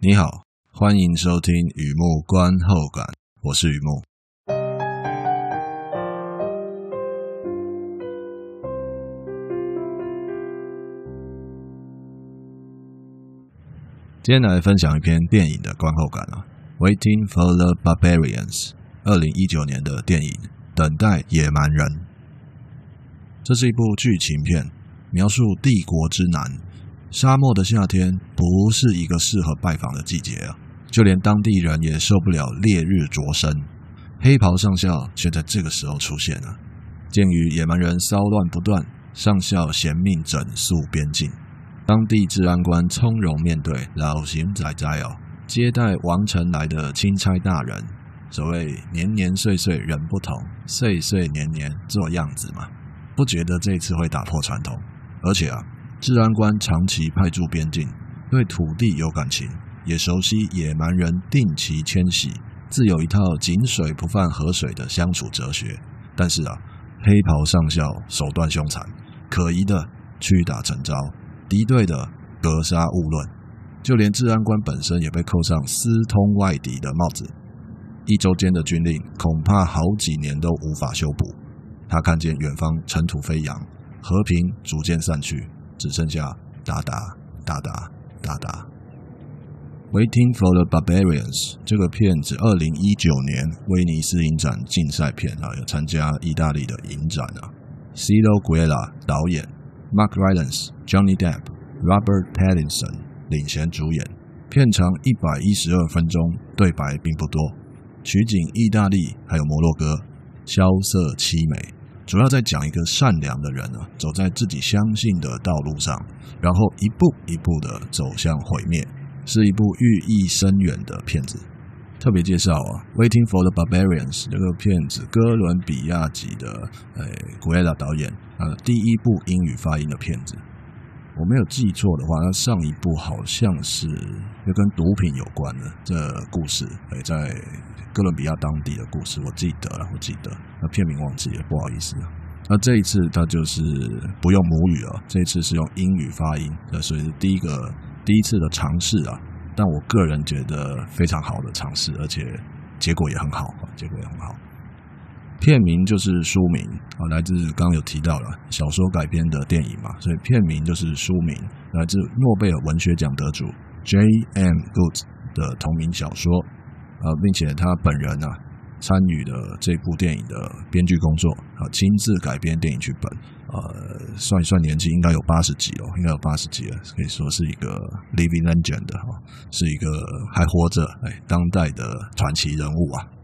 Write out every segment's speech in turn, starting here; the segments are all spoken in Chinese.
你好，欢迎收听雨木观后感，我是雨木。今天来分享一篇电影的观后感啊，《Waiting for the Barbarians》，二零一九年的电影《等待野蛮人》。这是一部剧情片，描述帝国之难。沙漠的夏天不是一个适合拜访的季节啊，就连当地人也受不了烈日灼身。黑袍上校却在这个时候出现了。鉴于野蛮人骚乱不断，上校嫌命整肃边境。当地治安官从容面对老神在在哦，接待王城来的钦差大人。所谓年年岁岁人不同，岁岁年年做样子嘛，不觉得这次会打破传统，而且啊。治安官长期派驻边境，对土地有感情，也熟悉野蛮人定期迁徙，自有一套井水不犯河水的相处哲学。但是啊，黑袍上校手段凶残，可疑的屈打成招，敌对的格杀勿论，就连治安官本身也被扣上私通外敌的帽子。一周间的军令，恐怕好几年都无法修补。他看见远方尘土飞扬，和平逐渐散去。只剩下哒哒哒哒哒哒。Waiting for the Barbarians 这个片子，二零一九年威尼斯影展竞赛片啊，有参加意大利的影展啊。Ciro Guerra 导演，Mark Rylance、Johnny Depp、Robert Pattinson 领衔主演。片长一百一十二分钟，对白并不多，取景意大利还有摩洛哥，萧瑟凄美。主要在讲一个善良的人啊，走在自己相信的道路上，然后一步一步的走向毁灭，是一部寓意深远的片子。特别介绍啊，《Waiting for the Barbarians》这个片子，哥伦比亚籍的诶古埃拉导演呃，第一部英语发音的片子。我没有记错的话，他上一部好像是又跟毒品有关的这故事，诶，在。哥伦比亚当地的故事，我记得了，我记得，那片名忘记了，不好意思。那这一次他就是不用母语了，这一次是用英语发音，所以是第一个第一次的尝试啊。但我个人觉得非常好的尝试，而且结果也很好，结果也很好。片名就是书名啊，来自刚刚有提到了小说改编的电影嘛，所以片名就是书名，来自诺贝尔文学奖得主 J.M. Good 的同名小说。啊，并且他本人啊，参与了这部电影的编剧工作啊，亲自改编电影剧本。呃，算一算年纪，应该有八十几哦，应该有八十几了，可以说是一个 living legend 哈，是一个还活着哎，当代的传奇人物啊。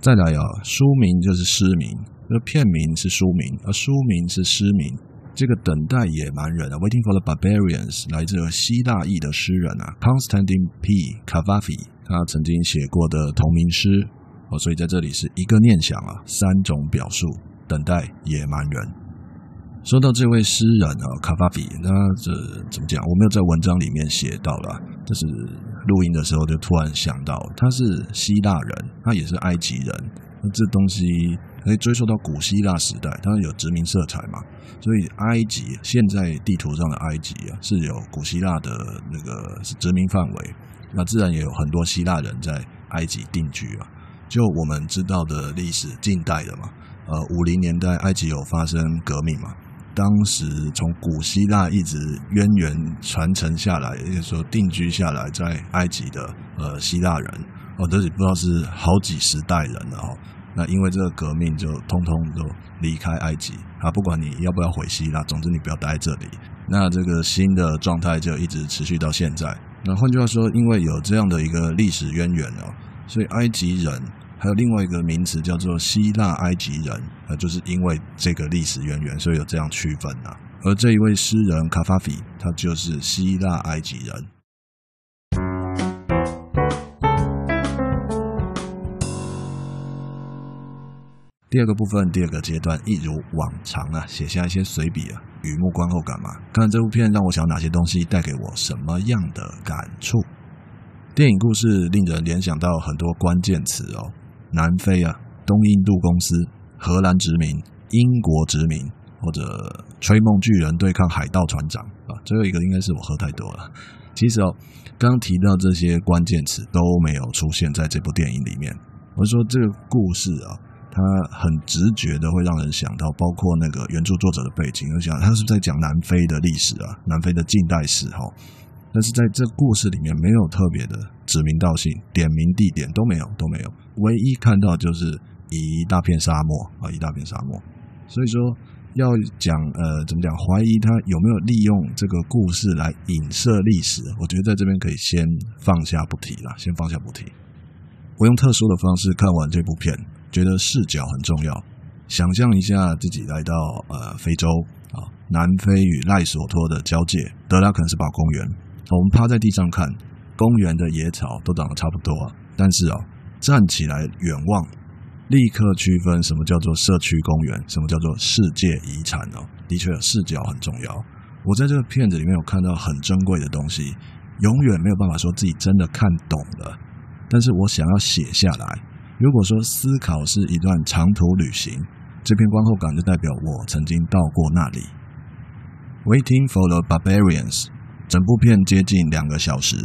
再来啊，书名就是诗名，那片名是书名，而书名是诗名。这个等待野蛮人啊，Waiting for the Barbarians，来自希腊裔的诗人啊，Constantine P. Cavafy。他曾经写过的同名诗哦，所以在这里是一个念想啊，三种表述，等待野蛮人。说到这位诗人啊，卡法比，那这怎么讲？我没有在文章里面写到了，就是录音的时候就突然想到，他是希腊人，他也是埃及人。那这东西可以追溯到古希腊时代，他有殖民色彩嘛？所以埃及现在地图上的埃及啊，是有古希腊的那个殖民范围。那自然也有很多希腊人在埃及定居啊。就我们知道的历史，近代的嘛，呃，五零年代埃及有发生革命嘛。当时从古希腊一直渊源传承下来，也就是说定居下来在埃及的呃希腊人，哦，这里不知道是好几十代人了哦。那因为这个革命，就通通都离开埃及啊，不管你要不要回希腊，总之你不要待在这里。那这个新的状态就一直持续到现在。那换句话说，因为有这样的一个历史渊源哦，所以埃及人还有另外一个名词叫做希腊埃及人，呃，就是因为这个历史渊源，所以有这样区分呐。而这一位诗人卡法菲，他就是希腊埃及人。第二个部分，第二个阶段，一如往常啊，写下一些随笔啊，雨木观后感嘛。看这部片让我想哪些东西，带给我什么样的感触？电影故事令人联想到很多关键词哦，南非啊，东印度公司、荷兰殖民、英国殖民、或者吹梦巨人对抗海盗船长啊，最后一个应该是我喝太多了。其实哦，刚提到这些关键词都没有出现在这部电影里面。我是说这个故事啊，它很直觉的会让人想到，包括那个原著作者的背景，我想他是在讲南非的历史啊，南非的近代史哈。但是在这故事里面没有特别的指名道姓、点名地点都没有都没有，唯一看到就是一大片沙漠啊，一大片沙漠。所以说要讲呃怎么讲，怀疑他有没有利用这个故事来影射历史，我觉得在这边可以先放下不提了，先放下不提。我用特殊的方式看完这部片，觉得视角很重要。想象一下自己来到呃非洲啊，南非与赖索托的交界，德拉肯斯堡公园。我们趴在地上看，公园的野草都长得差不多啊。但是啊，站起来远望，立刻区分什么叫做社区公园，什么叫做世界遗产哦。的确，视角很重要。我在这个片子里面有看到很珍贵的东西，永远没有办法说自己真的看懂了。但是我想要写下来。如果说思考是一段长途旅行，这篇观后感就代表我曾经到过那里。Waiting for the Barbarians，整部片接近两个小时，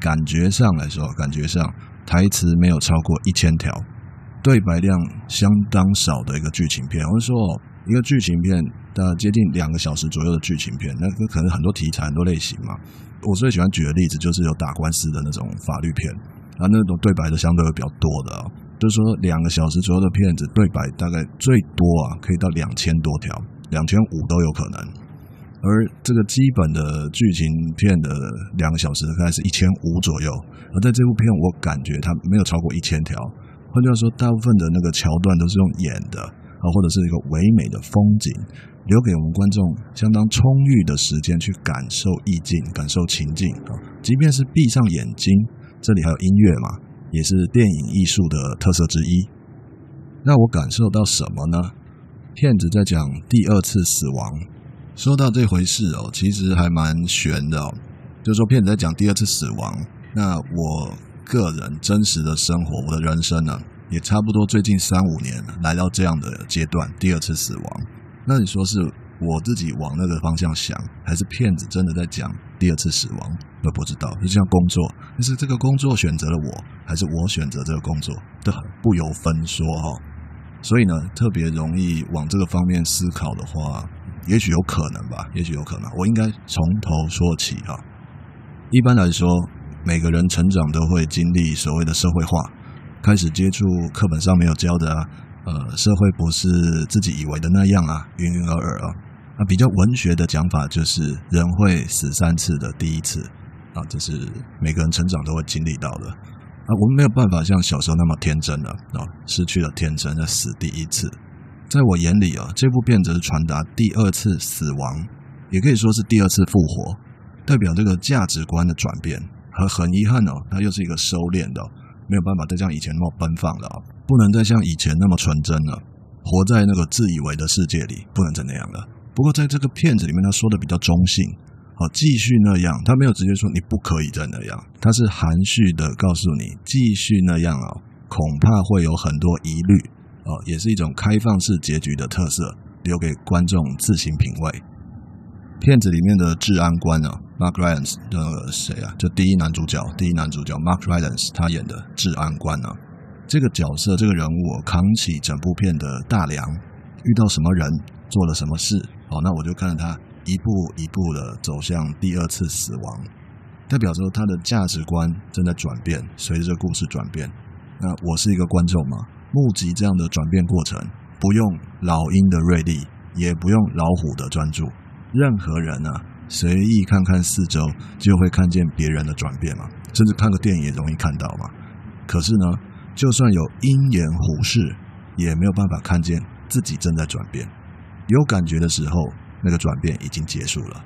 感觉上来说，感觉上台词没有超过一千条，对白量相当少的一个剧情片。我是说，一个剧情片，大接近两个小时左右的剧情片，那可能很多题材、很多类型嘛。我最喜欢举的例子就是有打官司的那种法律片。啊，那种对白的相对会比较多的啊，就是说两个小时左右的片子，对白大概最多啊，可以到两千多条，两千五都有可能。而这个基本的剧情片的两个小时大概是一千五左右，而在这部片我感觉它没有超过一千条。换句话说，大部分的那个桥段都是用演的啊，或者是一个唯美的风景，留给我们观众相当充裕的时间去感受意境、感受情境，即便是闭上眼睛。这里还有音乐嘛，也是电影艺术的特色之一。那我感受到什么呢？骗子在讲第二次死亡，说到这回事哦，其实还蛮悬的哦。就是说骗子在讲第二次死亡，那我个人真实的生活，我的人生呢，也差不多最近三五年来到这样的阶段，第二次死亡。那你说是？我自己往那个方向想，还是骗子真的在讲第二次死亡？我不知道。就像工作，但是这个工作选择了我，还是我选择这个工作，都很不由分说哈。所以呢，特别容易往这个方面思考的话，也许有可能吧，也许有可能。我应该从头说起啊。一般来说，每个人成长都会经历所谓的社会化，开始接触课本上没有教的啊，呃，社会不是自己以为的那样啊，云云而尔啊。啊，比较文学的讲法就是人会死三次的第一次啊，这是每个人成长都会经历到的啊。我们没有办法像小时候那么天真了啊，失去了天真，要死第一次。在我眼里啊，这部片子是传达第二次死亡，也可以说是第二次复活，代表这个价值观的转变。和很遗憾哦，它又是一个收敛的，没有办法再像以前那么奔放了，不能再像以前那么纯真了，活在那个自以为的世界里，不能再那样了。不过，在这个片子里面，他说的比较中性，好，继续那样，他没有直接说你不可以再那样，他是含蓄的告诉你继续那样啊，恐怕会有很多疑虑，哦，也是一种开放式结局的特色，留给观众自行品味。片子里面的治安官啊，Mark Rylance 的谁啊？就第一男主角，第一男主角 Mark Rylance 他演的治安官啊，这个角色，这个人物扛起整部片的大梁，遇到什么人，做了什么事。好，那我就看着他一步一步的走向第二次死亡，代表着他的价值观正在转变，随着故事转变。那我是一个观众嘛，目击这样的转变过程，不用老鹰的锐利，也不用老虎的专注，任何人啊，随意看看四周，就会看见别人的转变嘛，甚至看个电影也容易看到嘛。可是呢，就算有鹰眼虎视，也没有办法看见自己正在转变。有感觉的时候，那个转变已经结束了。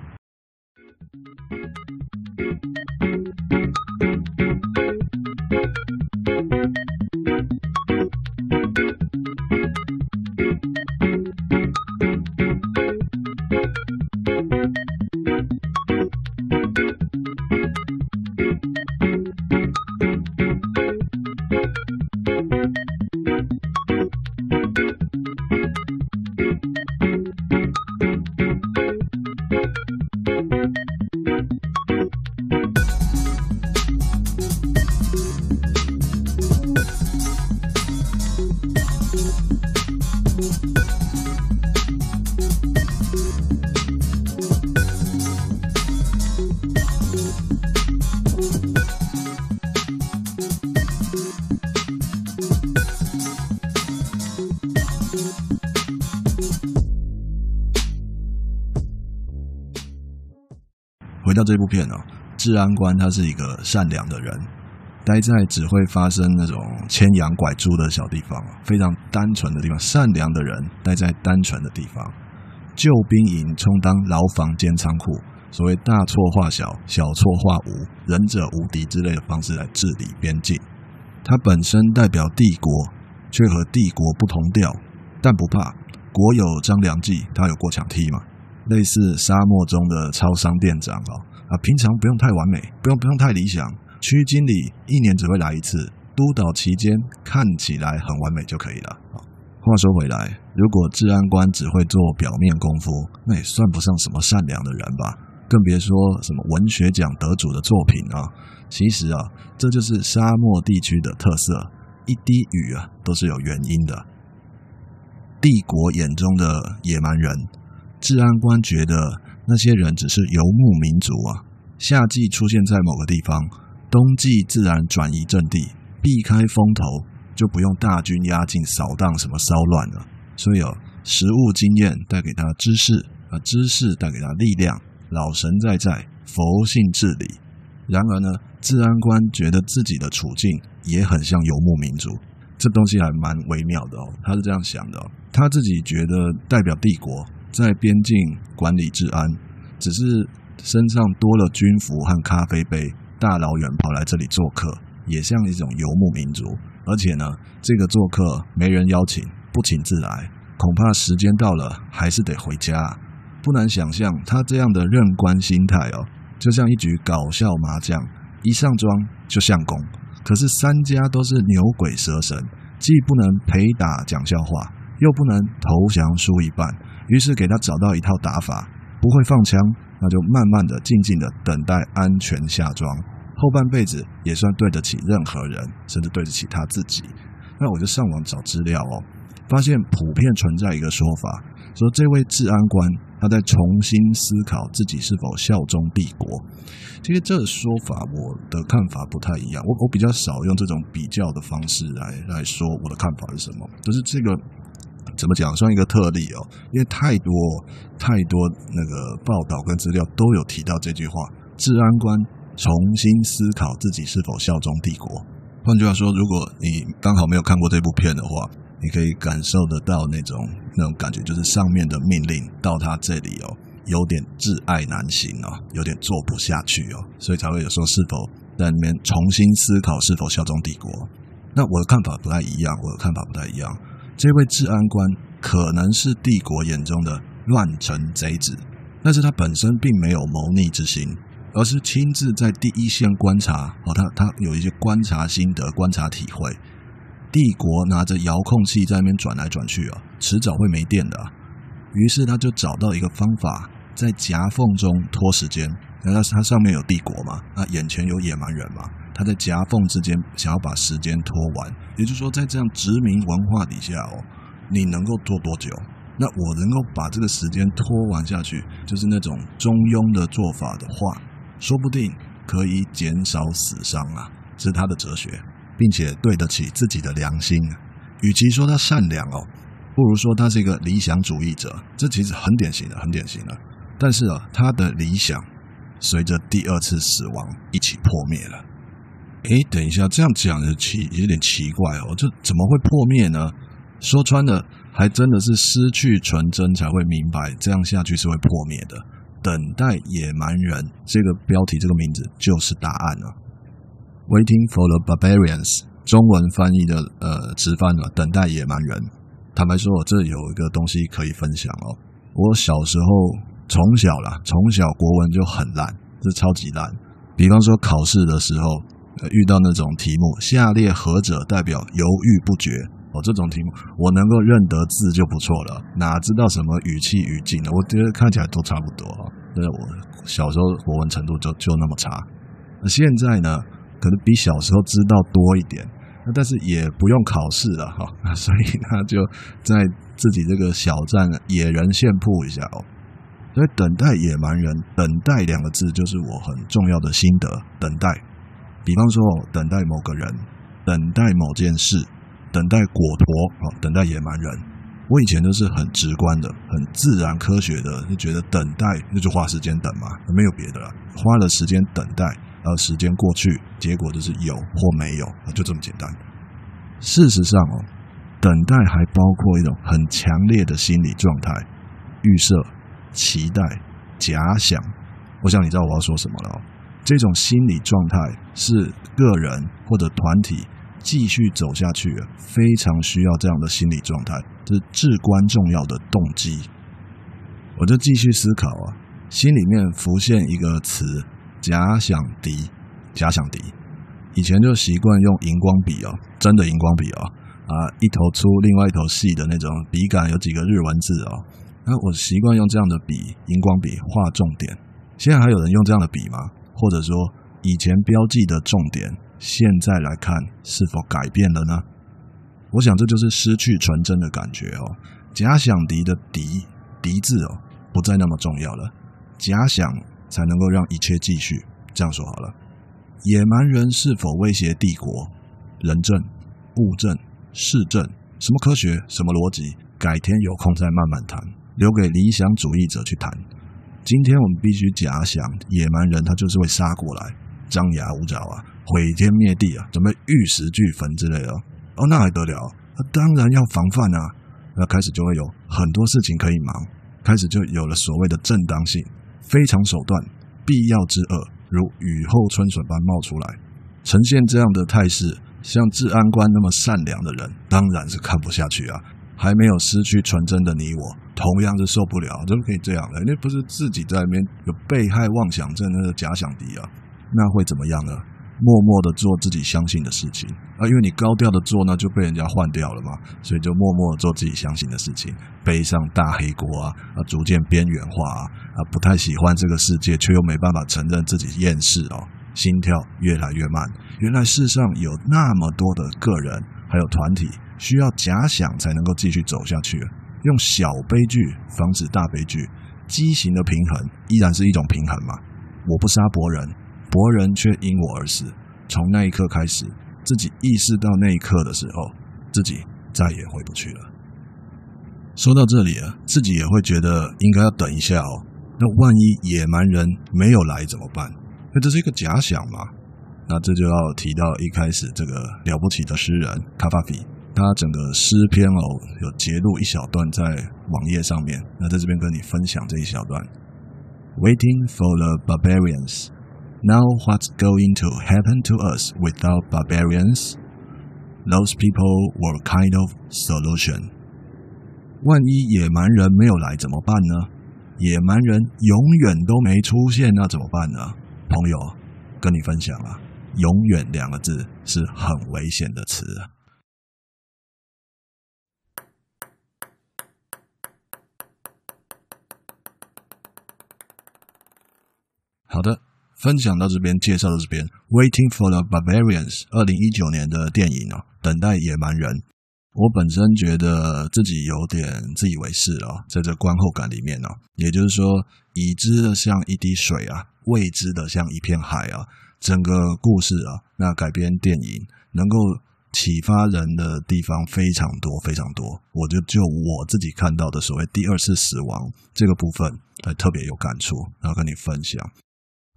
回到这部片哦，治安官他是一个善良的人，待在只会发生那种牵羊拐猪的小地方，非常单纯的地方。善良的人待在单纯的地方，救兵营充当牢房兼仓库，所谓大错化小，小错化无，仁者无敌之类的方式来治理边境。他本身代表帝国，却和帝国不同调，但不怕。国有张良计，他有过墙梯嘛？类似沙漠中的超商店长哦，啊，平常不用太完美，不用不用太理想。区经理一年只会来一次，督导期间看起来很完美就可以了。话说回来，如果治安官只会做表面功夫，那也算不上什么善良的人吧？更别说什么文学奖得主的作品啊。其实啊，这就是沙漠地区的特色，一滴雨啊都是有原因的。帝国眼中的野蛮人，治安官觉得那些人只是游牧民族啊。夏季出现在某个地方，冬季自然转移阵地，避开风头，就不用大军压境扫荡什么骚乱了。所以啊，实务经验带给他知识啊，知识带给他力量，老神在在，佛性治理。然而呢，治安官觉得自己的处境也很像游牧民族。这东西还蛮微妙的哦，他是这样想的哦，他自己觉得代表帝国在边境管理治安，只是身上多了军服和咖啡杯，大老远跑来这里做客，也像一种游牧民族。而且呢，这个做客没人邀请，不请自来，恐怕时间到了还是得回家。不难想象，他这样的任官心态哦，就像一局搞笑麻将，一上庄就相公。可是三家都是牛鬼蛇神，既不能陪打讲笑话，又不能投降输一半，于是给他找到一套打法：不会放枪，那就慢慢的、静静的等待安全下庄，后半辈子也算对得起任何人，甚至对得起他自己。那我就上网找资料哦，发现普遍存在一个说法，说这位治安官他在重新思考自己是否效忠帝国。其实这说法，我的看法不太一样。我我比较少用这种比较的方式来来说我的看法是什么。就是这个怎么讲，算一个特例哦，因为太多太多那个报道跟资料都有提到这句话：治安官重新思考自己是否效忠帝国。换句话说，如果你刚好没有看过这部片的话，你可以感受得到那种那种感觉，就是上面的命令到他这里哦。有点挚爱难行哦，有点做不下去哦，所以才会有说是否在里面重新思考是否效忠帝国。那我的看法不太一样，我的看法不太一样。这位治安官可能是帝国眼中的乱臣贼子，但是他本身并没有谋逆之心，而是亲自在第一线观察哦，他他有一些观察心得、观察体会。帝国拿着遥控器在那边转来转去啊，迟早会没电的。于是他就找到一个方法，在夹缝中拖时间。那他上面有帝国嘛？那眼前有野蛮人嘛？他在夹缝之间想要把时间拖完。也就是说，在这样殖民文化底下哦，你能够做多久？那我能够把这个时间拖完下去，就是那种中庸的做法的话，说不定可以减少死伤啊。这是他的哲学，并且对得起自己的良心。与其说他善良哦。不如说他是一个理想主义者，这其实很典型的，很典型的。但是啊，他的理想随着第二次死亡一起破灭了。诶，等一下，这样讲的奇有点奇怪哦，这怎么会破灭呢？说穿了，还真的是失去纯真才会明白，这样下去是会破灭的。等待野蛮人这个标题，这个名字就是答案了。Waiting for the barbarians，中文翻译的呃直翻了，等待野蛮人。坦白说，我这有一个东西可以分享哦。我小时候从小啦，从小国文就很烂，是超级烂。比方说考试的时候，遇到那种题目，下列何者代表犹豫不决？哦，这种题目我能够认得字就不错了，哪知道什么语气语境呢？我觉得看起来都差不多啊。那我小时候国文程度就就那么差。那现在呢，可能比小时候知道多一点。那但是也不用考试了哈，所以他就在自己这个小站野人现铺一下哦。所以等待野蛮人，等待两个字就是我很重要的心得。等待，比方说等待某个人，等待某件事，等待果陀啊，等待野蛮人。我以前都是很直观的、很自然科学的，就觉得等待那就花时间等嘛，没有别的了。花了时间等待，呃，时间过去，结果就是有或没有，就这么简单。事实上哦，等待还包括一种很强烈的心理状态，预设、期待、假想。我想你知道我要说什么了。这种心理状态是个人或者团体。继续走下去，非常需要这样的心理状态，这是至关重要的动机。我就继续思考啊，心里面浮现一个词：假想敌。假想敌，以前就习惯用荧光笔啊，真的荧光笔啊，啊，一头粗，另外一头细的那种笔杆，有几个日文字啊。那我习惯用这样的笔，荧光笔画重点。现在还有人用这样的笔吗？或者说，以前标记的重点？现在来看，是否改变了呢？我想这就是失去纯真的感觉哦。假想敌的敌敌字哦，不再那么重要了。假想才能够让一切继续。这样说好了，野蛮人是否威胁帝国？人证、物证、事证，什么科学，什么逻辑？改天有空再慢慢谈，留给理想主义者去谈。今天我们必须假想，野蛮人他就是会杀过来。张牙舞爪啊，毁天灭地啊，准备玉石俱焚之类的哦，那还得了？那当然要防范啊！那开始就会有很多事情可以忙，开始就有了所谓的正当性、非常手段、必要之恶，如雨后春笋般冒出来，呈现这样的态势。像治安官那么善良的人，当然是看不下去啊！还没有失去纯真的你我，同样是受不了，怎么可以这样呢？那不是自己在那边有被害妄想症，那个假想敌啊！那会怎么样呢？默默的做自己相信的事情啊，因为你高调的做呢，就被人家换掉了嘛，所以就默默的做自己相信的事情，背上大黑锅啊，啊，逐渐边缘化啊，啊，不太喜欢这个世界，却又没办法承认自己厌世哦，心跳越来越慢。原来世上有那么多的个人还有团体需要假想才能够继续走下去，用小悲剧防止大悲剧，畸形的平衡依然是一种平衡嘛。我不杀伯人。伯人却因我而死。从那一刻开始，自己意识到那一刻的时候，自己再也回不去了。说到这里啊，自己也会觉得应该要等一下哦。那万一野蛮人没有来怎么办？那这是一个假想嘛？那这就要提到一开始这个了不起的诗人卡法菲，他整个诗篇哦，有截录一小段在网页上面。那在这边跟你分享这一小段：Waiting for the barbarians。Now what's going to happen to us without barbarians? Those people were kind of solution. 万一野蛮人没有来怎么办呢？野蛮人永远都没出现，那怎么办呢？朋友，跟你分享啊，永远两个字是很危险的词。好的。分享到这边，介绍到这边，《Waiting for the Barbarians》二零一九年的电影哦，等待野蛮人。我本身觉得自己有点自以为是哦，在这观后感里面哦，也就是说，已知的像一滴水啊，未知的像一片海啊，整个故事啊，那改编电影能够启发人的地方非常多非常多。我就就我自己看到的所谓第二次死亡这个部分，还特别有感触，然后跟你分享。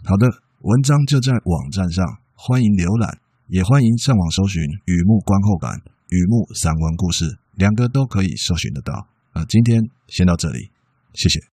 好的，文章就在网站上，欢迎浏览，也欢迎上网搜寻“雨幕观后感”“雨幕散文故事”，两个都可以搜寻得到。啊，今天先到这里，谢谢。